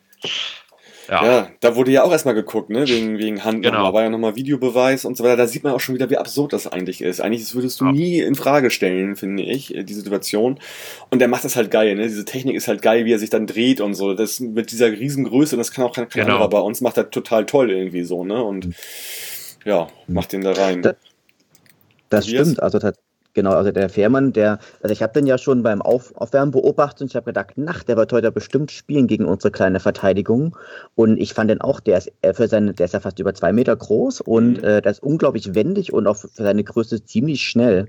Ja. ja. da wurde ja auch erstmal geguckt, ne, wegen, wegen Hand. Genau. Da war ja nochmal Videobeweis und so weiter. Da sieht man auch schon wieder, wie absurd das eigentlich ist. Eigentlich würdest du ja. nie in Frage stellen, finde ich, äh, die Situation. Und der macht das halt geil, ne? Diese Technik ist halt geil, wie er sich dann dreht und so. Das mit dieser Riesengröße, das kann auch kein, kein genau. anderer bei uns, macht er total toll irgendwie so, ne? Und mhm. ja, macht den da rein. Das, das stimmt, also Genau, also der Fährmann, der, also ich habe den ja schon beim Auf, Aufwärmen beobachtet und ich habe gedacht, nach, der wird heute bestimmt spielen gegen unsere kleine Verteidigung. Und ich fand den auch, der ist äh, für seine, der ist ja fast über zwei Meter groß und mhm. äh, der ist unglaublich wendig und auch für seine Größe ziemlich schnell.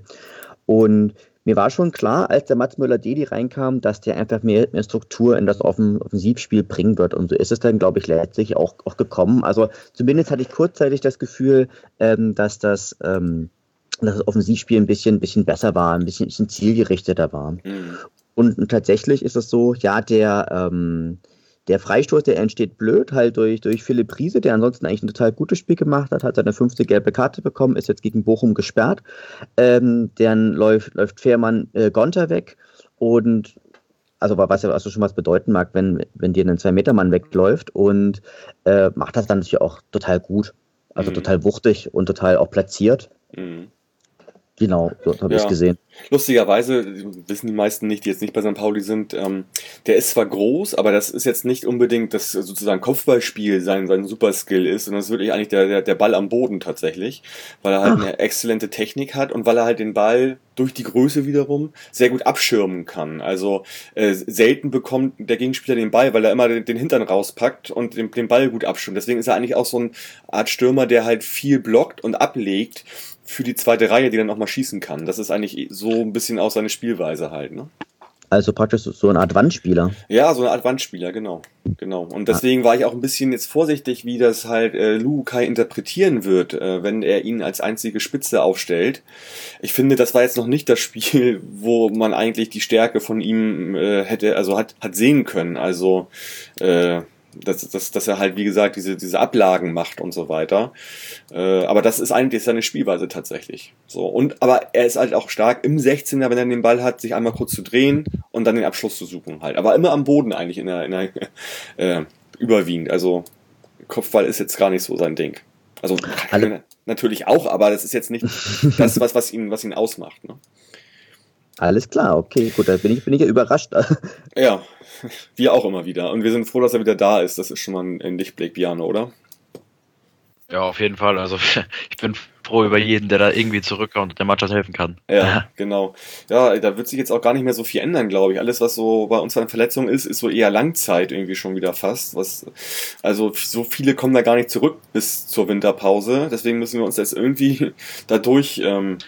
Und mir war schon klar, als der Mats Müller-Dedi reinkam, dass der einfach mehr, mehr Struktur in das Offen Offensivspiel bringen wird. Und so ist es dann, glaube ich, letztlich auch, auch gekommen. Also zumindest hatte ich kurzzeitig das Gefühl, ähm, dass das ähm, dass das Offensivspiel ein bisschen, bisschen besser war, ein bisschen, bisschen zielgerichteter war. Mhm. Und, und, tatsächlich ist es so, ja, der, ähm, der Freistoß, der entsteht blöd, halt durch, durch Philipp Riese, der ansonsten eigentlich ein total gutes Spiel gemacht hat, hat seine fünfte gelbe Karte bekommen, ist jetzt gegen Bochum gesperrt. Ähm, dann läuft, läuft Fährmann äh, Gonter weg und also was ja also schon was bedeuten mag, wenn, wenn dir ein Zwei-Meter-Mann wegläuft und äh, macht das dann natürlich auch total gut. Also mhm. total wuchtig und total auch platziert. Mhm. Genau, dort habe ja. ich gesehen. Lustigerweise wissen die meisten nicht, die jetzt nicht bei St. Pauli sind, ähm, der ist zwar groß, aber das ist jetzt nicht unbedingt das sozusagen Kopfballspiel sein, sein Superskill ist, sondern es ist wirklich eigentlich der, der, der Ball am Boden tatsächlich, weil er halt Ach. eine exzellente Technik hat und weil er halt den Ball durch die Größe wiederum sehr gut abschirmen kann. Also äh, selten bekommt der Gegenspieler den Ball, weil er immer den, den Hintern rauspackt und den, den Ball gut abschirmt. Deswegen ist er eigentlich auch so eine Art Stürmer, der halt viel blockt und ablegt für die zweite Reihe, die dann auch mal schießen kann. Das ist eigentlich so ein bisschen auch seine Spielweise halt, ne? Also praktisch so eine Art Wandspieler. Ja, so eine Art Wandspieler, genau. Genau. Und deswegen war ich auch ein bisschen jetzt vorsichtig, wie das halt äh, Lukai interpretieren wird, äh, wenn er ihn als einzige Spitze aufstellt. Ich finde, das war jetzt noch nicht das Spiel, wo man eigentlich die Stärke von ihm äh, hätte, also hat, hat sehen können. Also äh, dass, dass, dass er halt, wie gesagt, diese, diese Ablagen macht und so weiter. Äh, aber das ist eigentlich seine Spielweise tatsächlich. So, und, aber er ist halt auch stark im 16er, wenn er den Ball hat, sich einmal kurz zu drehen und dann den Abschluss zu suchen halt. Aber immer am Boden eigentlich in der, in der äh, überwiegend. Also Kopfball ist jetzt gar nicht so sein Ding. Also Alle. natürlich auch, aber das ist jetzt nicht das, was, was ihn, was ihn ausmacht. Ne? Alles klar, okay, gut, da bin ich, bin ich ja überrascht. ja, wir auch immer wieder. Und wir sind froh, dass er wieder da ist. Das ist schon mal ein Lichtblick, Biane, oder? Ja, auf jeden Fall. Also ich bin froh über jeden, der da irgendwie zurückkommt und der Mannschaft helfen kann. Ja, genau. Ja, da wird sich jetzt auch gar nicht mehr so viel ändern, glaube ich. Alles, was so bei uns an Verletzungen ist, ist so eher Langzeit irgendwie schon wieder fast. Was, also so viele kommen da gar nicht zurück bis zur Winterpause. Deswegen müssen wir uns jetzt irgendwie dadurch ähm,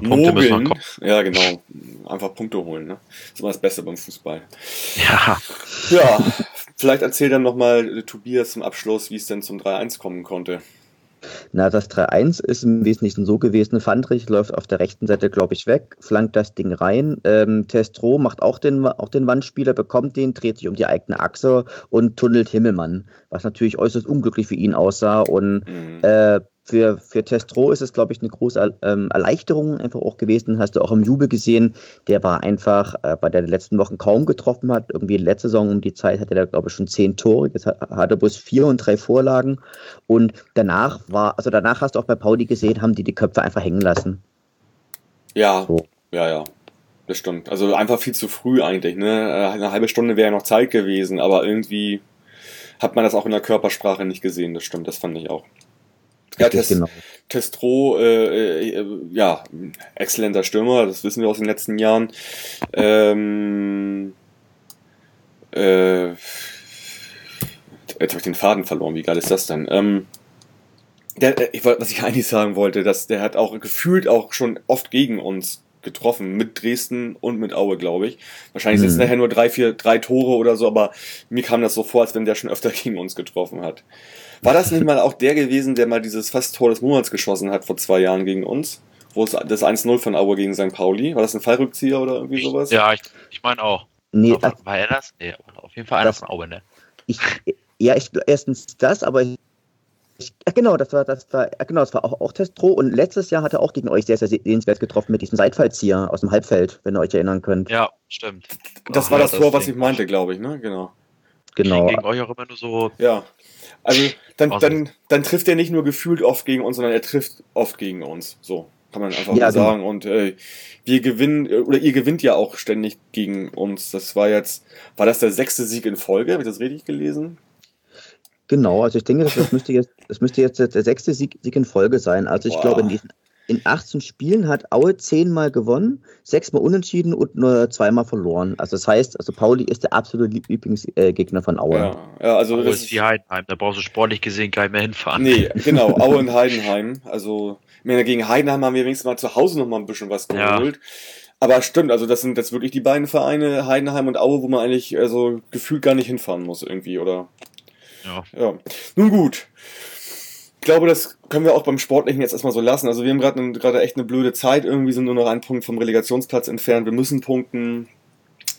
Punkte müssen wir kommen. Ja, genau. Einfach Punkte holen. Ne? Das ist immer das Beste beim Fußball. Ja. Ja, vielleicht erzähl dann nochmal, äh, Tobias, zum Abschluss, wie es denn zum 3-1 kommen konnte. Na, das 3-1 ist im Wesentlichen so gewesen. Fandrich läuft auf der rechten Seite, glaube ich, weg, flankt das Ding rein. Ähm, Testro macht auch den, auch den Wandspieler, bekommt den, dreht sich um die eigene Achse und tunnelt Himmelmann, was natürlich äußerst unglücklich für ihn aussah. Und mhm. äh, für, für Testro ist es, glaube ich, eine große ähm, Erleichterung einfach auch gewesen. Hast du auch im Jubel gesehen. Der war einfach, äh, bei der letzten Wochen kaum getroffen hat. Irgendwie letzte Saison um die Zeit hatte er, glaube ich, schon zehn Tore. Jetzt hat, hat er bloß vier und drei Vorlagen. Und danach war, also danach hast du auch bei Pauli gesehen, haben die die Köpfe einfach hängen lassen. Ja, so. ja, ja. Das stimmt. Also einfach viel zu früh eigentlich. Ne? Äh, eine halbe Stunde wäre ja noch Zeit gewesen, aber irgendwie hat man das auch in der Körpersprache nicht gesehen. Das stimmt, das fand ich auch. Ja, Test, genau. Testro, äh, äh, ja, exzellenter Stürmer, das wissen wir aus den letzten Jahren. Ähm, äh, jetzt habe ich den Faden verloren, wie geil ist das denn? Ähm, der, äh, ich, was ich eigentlich sagen wollte, dass der hat auch gefühlt auch schon oft gegen uns getroffen, mit Dresden und mit Aue, glaube ich. Wahrscheinlich sind es mhm. nachher nur drei, vier, drei Tore oder so, aber mir kam das so vor, als wenn der schon öfter gegen uns getroffen hat. War das nicht mal auch der gewesen, der mal dieses fast Tor des Monats geschossen hat vor zwei Jahren gegen uns? Wo es das 1-0 von Aue gegen St. Pauli? War das ein Fallrückzieher oder irgendwie sowas? Ja, ich, ich meine auch. Nee, war, war er das? Nee, auf jeden Fall einer von Aue, ne? Ich, ja, ich, erstens das, aber ich, ja, genau, das war, das war, genau, das war auch, auch Testro und letztes Jahr hat er auch gegen euch sehr, sehr sehenswert getroffen mit diesem Seitfallzieher aus dem Halbfeld, wenn ihr euch erinnern könnt. Ja, stimmt. Das Ach, war das, das Tor, was ich meinte, glaube ich, ne? Genau. Genau. Gegen euch auch immer nur so. Ja. Also dann, dann, dann trifft er nicht nur gefühlt oft gegen uns, sondern er trifft oft gegen uns. So kann man einfach Ja, mal genau. sagen. Und äh, wir gewinnen, äh, oder ihr gewinnt ja auch ständig gegen uns. Das war jetzt, war das der sechste Sieg in Folge? Habe ich das richtig gelesen? Genau, also ich denke, das, das müsste jetzt, das müsste jetzt der sechste Sieg, Sieg in Folge sein. Also ich Boah. glaube, in, diesen, in 18 Spielen hat Aue zehnmal gewonnen, sechsmal unentschieden und nur zweimal verloren. Also das heißt, also Pauli ist der absolute Lieb- Lieblingsgegner von Aue. Ja, ja also Aue das ist wie Heidenheim, da brauchst du sportlich gesehen gar nicht mehr hinfahren. Nee, genau, Aue und Heidenheim. Also, meine, gegen Heidenheim haben wir wenigstens mal zu Hause noch mal ein bisschen was Ja. geholt. Aber stimmt, also das sind jetzt wirklich die beiden Vereine, Heidenheim und Aue, wo man eigentlich also gefühlt gar nicht hinfahren muss irgendwie, oder? Ja. Ja. Nun gut. Ich glaube, das können wir auch beim Sportlichen jetzt erstmal so lassen. Also wir haben gerade gerade echt eine blöde Zeit. Irgendwie sind nur noch ein Punkt vom Relegationsplatz entfernt. Wir müssen punkten.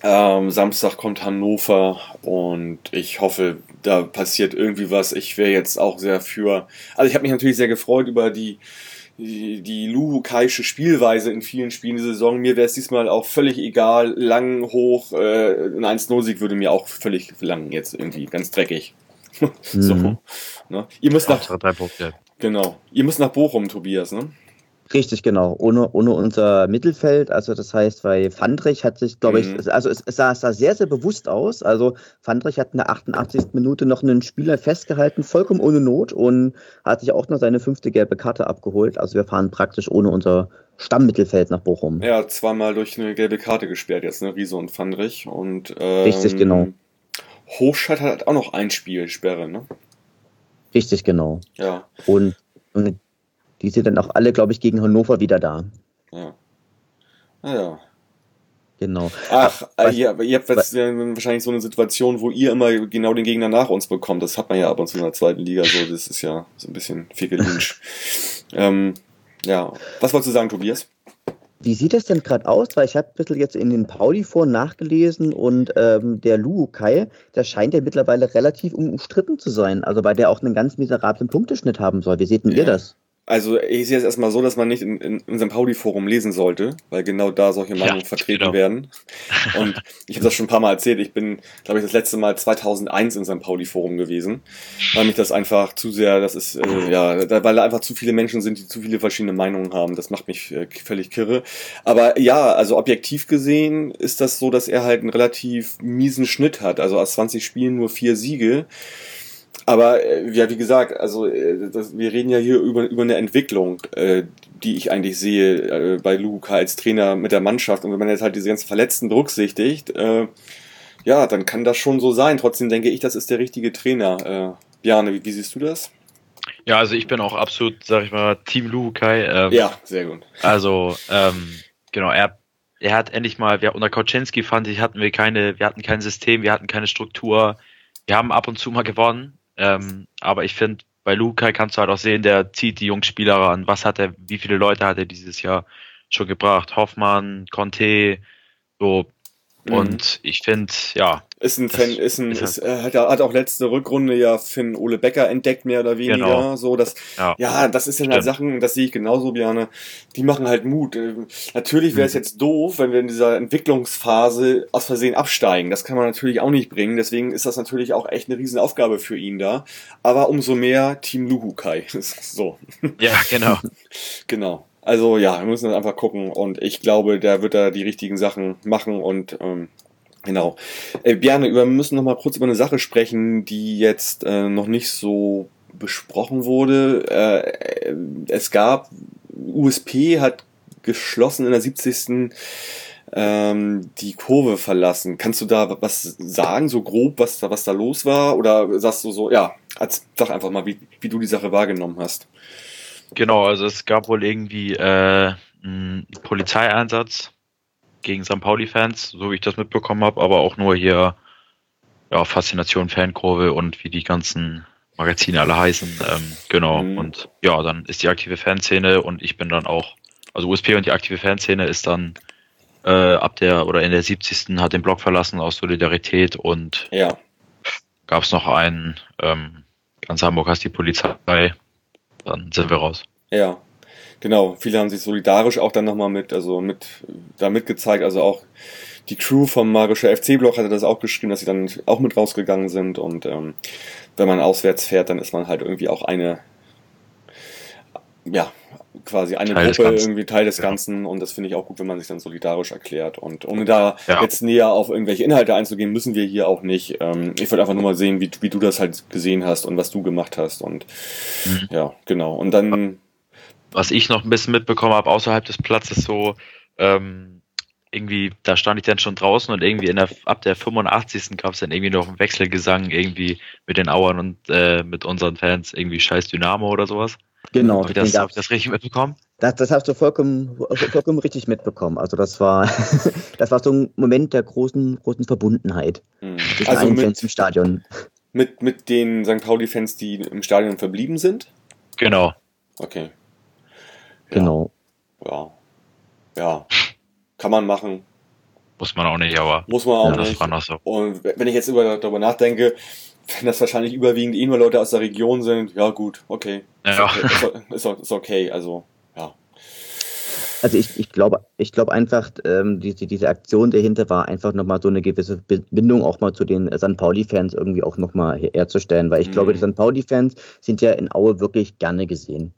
Ähm, Samstag kommt Hannover und ich hoffe, da passiert irgendwie was. Ich wäre jetzt auch sehr für. Also ich habe mich natürlich sehr gefreut über die die, die Luhukaische Spielweise in vielen Spielen dieser Saison. Mir wäre es diesmal auch völlig egal. Lang, hoch, äh, ein 1-0-Sieg würde mir auch völlig lang jetzt irgendwie. Ganz dreckig. so. Mhm. Ne? Ihr müsst nach, drei Punkte. genau. Ihr müsst nach Bochum, Tobias, ne? Richtig, genau. Ohne, ohne unser Mittelfeld. Also das heißt, bei Fandrich hat sich, glaube Mhm. ich, also es, es, sah, es sah sehr, sehr bewusst aus. Also Fandrich hat in der 88. Minute noch einen Spieler festgehalten, vollkommen ohne Not und hat sich auch noch seine fünfte gelbe Karte abgeholt. Also wir fahren praktisch ohne unser Stammmittelfeld nach Bochum. Ja, zweimal durch eine gelbe Karte gesperrt jetzt, ne? Riese und Fandrich. Und, ähm, Richtig, genau. Hochscheid hat auch noch ein Spiel Sperre, ne? Richtig, genau. Ja, Und, und die sind dann auch alle, glaube ich, gegen Hannover wieder da. ja. Ah, ja. Genau. Ach, Was- ihr, ihr habt jetzt äh, wahrscheinlich so eine Situation, wo ihr immer genau den Gegner nach uns bekommt. Das hat man ja ab und zu in der zweiten Liga so. Das ist ja so ein bisschen Fickelinsch. ähm, ja. Was wolltest du sagen, Tobias? Wie sieht das denn gerade aus? Weil ich habe ein bisschen jetzt in den Pauli-Foren nachgelesen und ähm, der Luukai, der scheint ja mittlerweile relativ umstritten zu sein. Also weil der auch einen ganz miserablen Punkteschnitt haben soll. Wie seht denn Ja. ihr das? Also ich sehe es erstmal so, dass man nicht in, in unserem Pauli-Forum lesen sollte, weil genau da solche Meinungen Ja, vertreten genau. werden. Und ich habe das schon ein paar Mal erzählt. Ich bin, glaube ich, das letzte Mal 2001 in unserem Pauli-Forum gewesen, weil mich das einfach zu sehr, das ist, äh, ja, da, weil da einfach zu viele Menschen sind, die zu viele verschiedene Meinungen haben. Das macht mich äh, völlig kirre. Aber ja, also objektiv gesehen ist das so, dass er halt einen relativ miesen Schnitt hat. Also aus 20 Spielen nur vier Siege. Aber äh, ja, wie gesagt, also äh, das, wir reden ja hier über, über eine Entwicklung, äh, die ich eigentlich sehe äh, bei Luca als Trainer mit der Mannschaft. Und wenn man jetzt halt diese ganzen Verletzten berücksichtigt, äh, ja, dann kann das schon so sein. Trotzdem denke ich, das ist der richtige Trainer. Äh, Bjarne, wie, wie siehst du das? Ja, also ich bin auch absolut, sag ich mal, Team Lukai. Ähm, Ja, sehr gut. Also, ähm, genau, er, er hat endlich mal, wir, unter Kauczynski fand ich, hatten wir keine, wir hatten kein System, wir hatten keine Struktur. Wir haben ab und zu mal gewonnen, ähm, aber ich finde, bei Lukai kannst du halt auch sehen, der zieht die Jungspieler ran. Was hat er, wie viele Leute hat er dieses Jahr schon gebracht? Hoffmann, Conte, so. Mhm. Und ich finde, ja, Ist ein Fan, ist ein, ist äh, hat, hat auch letzte Rückrunde ja Finn Ole Becker entdeckt, mehr oder weniger. Genau. So, dass, ja, ja, das ist dann halt. Sachen, das sehe ich genauso, Björne, die machen halt Mut. Äh, Natürlich wäre es Mhm. jetzt doof, wenn wir in dieser Entwicklungsphase aus Versehen absteigen. Das kann man natürlich auch nicht bringen. Deswegen ist das natürlich auch echt eine Riesenaufgabe für ihn da. Aber umso mehr Team Luhukai. so, ja, genau. genau. Also ja, wir müssen einfach gucken und ich glaube, der wird da die richtigen Sachen machen und ähm, genau. Äh, Bjarne, wir müssen noch mal kurz über eine Sache sprechen, die jetzt äh, noch nicht so besprochen wurde. Äh, es gab, USP hat geschlossen in der 70. Ähm, die Kurve verlassen. Kannst du da was sagen, so grob, was da, was da los war? Oder sagst du so, ja, als, sag einfach mal, wie, wie du die Sache wahrgenommen hast. Genau, also es gab wohl irgendwie äh, einen Polizeieinsatz gegen St. Pauli-Fans, so wie ich das mitbekommen habe, aber auch nur hier ja, Faszination Fankurve und wie die ganzen Magazine alle heißen. Ähm, genau. Mhm. Und ja, dann ist die aktive Fanszene und ich bin dann auch, also USP und die aktive Fanszene ist dann äh, ab der oder in der 70. hat den Blog verlassen aus Solidarität und Ja. gab es noch einen, ähm, ganz Hamburg heißt die Polizei, dann sind wir raus. Ja, genau. Viele haben sich solidarisch auch dann nochmal mit, also mit, da mitgezeigt, also auch die Crew vom Magischer FC-Block hatte das auch geschrieben, dass sie dann auch mit rausgegangen sind. Und ähm, wenn man auswärts fährt, dann ist man halt irgendwie auch eine, ja, quasi eine Teil Gruppe, irgendwie Teil des ja. Ganzen. Und das finde ich auch gut, wenn man sich dann solidarisch erklärt. Und ohne da ja. jetzt näher auf irgendwelche Inhalte einzugehen, müssen wir hier auch nicht. Ähm, ich wollte einfach nur mal sehen, wie, wie du das halt gesehen hast und was du gemacht hast. Und mhm. ja, genau. Und dann. Was ich noch ein bisschen mitbekommen habe, außerhalb des Platzes so, ähm, irgendwie, da stand ich dann schon draußen und irgendwie in der, ab der 85. gab es dann irgendwie noch einen Wechselgesang irgendwie mit den Auern und äh, mit unseren Fans, irgendwie scheiß Dynamo oder sowas. Genau. Habe ich, das, hab ich das richtig mitbekommen? Das, das hast du vollkommen, vollkommen richtig mitbekommen. Also das war, das war so ein Moment der großen, großen Verbundenheit mhm. zwischen also allen Fans im Stadion. Mit, mit den St. Pauli-Fans, die im Stadion verblieben sind? Genau. Okay. Genau. Ja. Ja. Kann man machen. Muss man auch nicht, aber. Muss man auch ja, nicht. So. Und wenn ich jetzt über, darüber nachdenke, wenn das wahrscheinlich überwiegend eh nur Leute aus der Region sind, ja gut, okay. Ja. Ist, okay, ist, ist okay, also ja. Also ich, ich glaube ich glaube einfach, ähm, diese, diese Aktion dahinter war einfach nochmal so eine gewisse Bindung auch mal zu den St. Pauli-Fans irgendwie auch nochmal herzustellen, weil ich mhm. glaube, die St. Pauli-Fans sind ja in Aue wirklich gerne gesehen.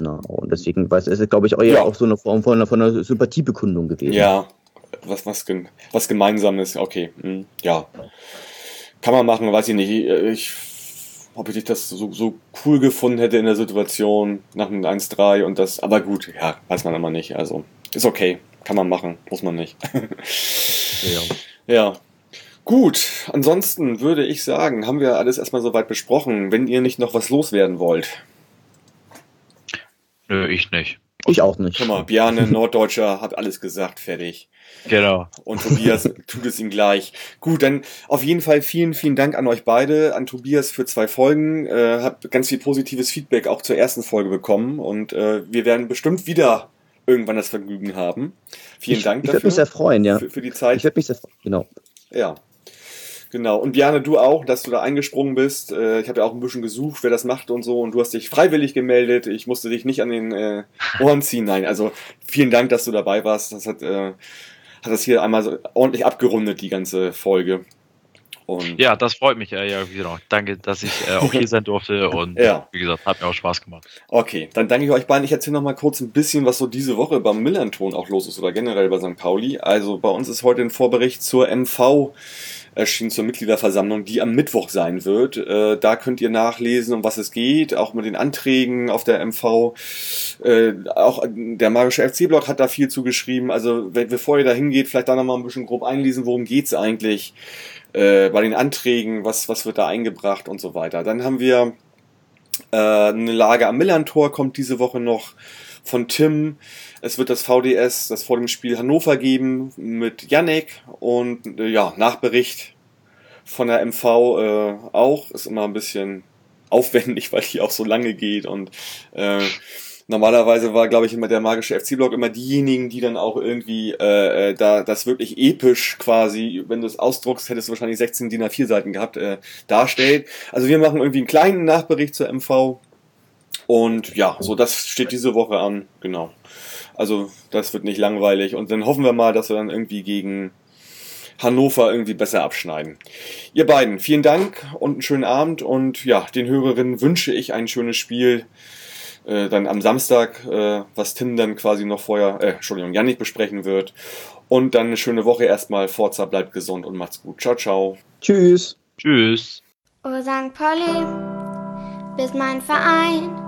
Na, und deswegen ist es, glaube ich, auch, ja. auch so eine Form von, von einer Sympathiebekundung gewesen. Ja, was, was, was Gemeinsames, okay, mhm. ja kann man machen, weiß ich nicht. Ich, ob ich das so, so cool gefunden hätte in der Situation nach einem 1-3 und das, aber gut, ja, weiß man immer nicht. Also, ist okay. Kann man machen, muss man nicht. ja. ja. Gut, ansonsten würde ich sagen, haben wir alles erstmal soweit besprochen. Wenn ihr nicht noch was loswerden wollt. Nö, ich nicht. Ich auch nicht. Guck mal, Bjarne, Norddeutscher, hat alles gesagt, fertig. Genau. Und Tobias tut es ihm gleich. Gut, dann auf jeden Fall vielen, vielen Dank an euch beide, an Tobias für zwei Folgen. Äh, hab ganz viel positives Feedback auch zur ersten Folge bekommen und äh, wir werden bestimmt wieder irgendwann das Vergnügen haben. Vielen ich, Dank ich dafür. Ich würde mich sehr freuen, ja. Für, für die Zeit. Ich würde mich sehr freuen, genau. Ja. Genau. Und Bjarne, du auch, dass du da eingesprungen bist. Äh, ich habe ja auch ein bisschen gesucht, wer das macht und so. Und du hast dich freiwillig gemeldet. Ich musste dich nicht an den äh, Ohren ziehen. Nein, also vielen Dank, dass du dabei warst. Das hat äh, hat das hier einmal so ordentlich abgerundet, die ganze Folge. Und ja, das freut mich. Ja, ja, genau. Danke, dass ich äh, auch hier sein durfte und ja. wie gesagt, hat mir auch Spaß gemacht. Okay, dann danke ich euch beiden. Ich erzähle noch mal kurz ein bisschen, was so diese Woche beim Millanton auch los ist oder generell bei St. Pauli. Also bei uns ist heute ein Vorbericht zur MV erschienen zur Mitgliederversammlung, die am Mittwoch sein wird. Äh, da könnt ihr nachlesen, um was es geht, auch mit den Anträgen auf der MV. Äh, auch der Magische FC-Blog hat da viel zugeschrieben. Also bevor ihr da hingeht, vielleicht da nochmal ein bisschen grob einlesen, worum geht's eigentlich äh, bei den Anträgen, was, was wird da eingebracht und so weiter. Dann haben wir äh, eine Lage am Millantor, kommt diese Woche noch von Tim. Es wird das VDS, das vor dem Spiel Hannover geben mit Yannick und äh, ja, Nachbericht von der MV äh, auch. Ist immer ein bisschen aufwendig, weil die auch so lange geht und äh, normalerweise war, glaube ich, immer der magische FC-Blog immer diejenigen, die dann auch irgendwie äh, äh, da das wirklich episch quasi, wenn du es ausdruckst, hättest du wahrscheinlich 16 DIN A4 Seiten gehabt, äh, darstellt. Also wir machen irgendwie einen kleinen Nachbericht zur MV und ja, so das steht diese Woche an, genau. Also das wird nicht langweilig. Und dann hoffen wir mal, dass wir dann irgendwie gegen Hannover irgendwie besser abschneiden. Ihr beiden, vielen Dank und einen schönen Abend. Und ja, den Hörerinnen wünsche ich ein schönes Spiel. Äh, dann am Samstag, äh, was Tim dann quasi noch vorher, äh, Entschuldigung, Janik besprechen wird. Und dann eine schöne Woche erstmal. Forza bleibt gesund und macht's gut. Ciao, ciao. Tschüss. Tschüss. Oh St. Pauli, bist mein Verein.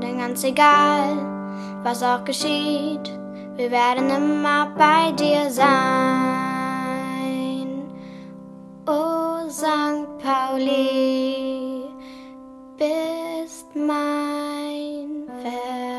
denn ganz egal, was auch geschieht, wir werden immer bei dir sein. O St. Pauli, bist mein Fels.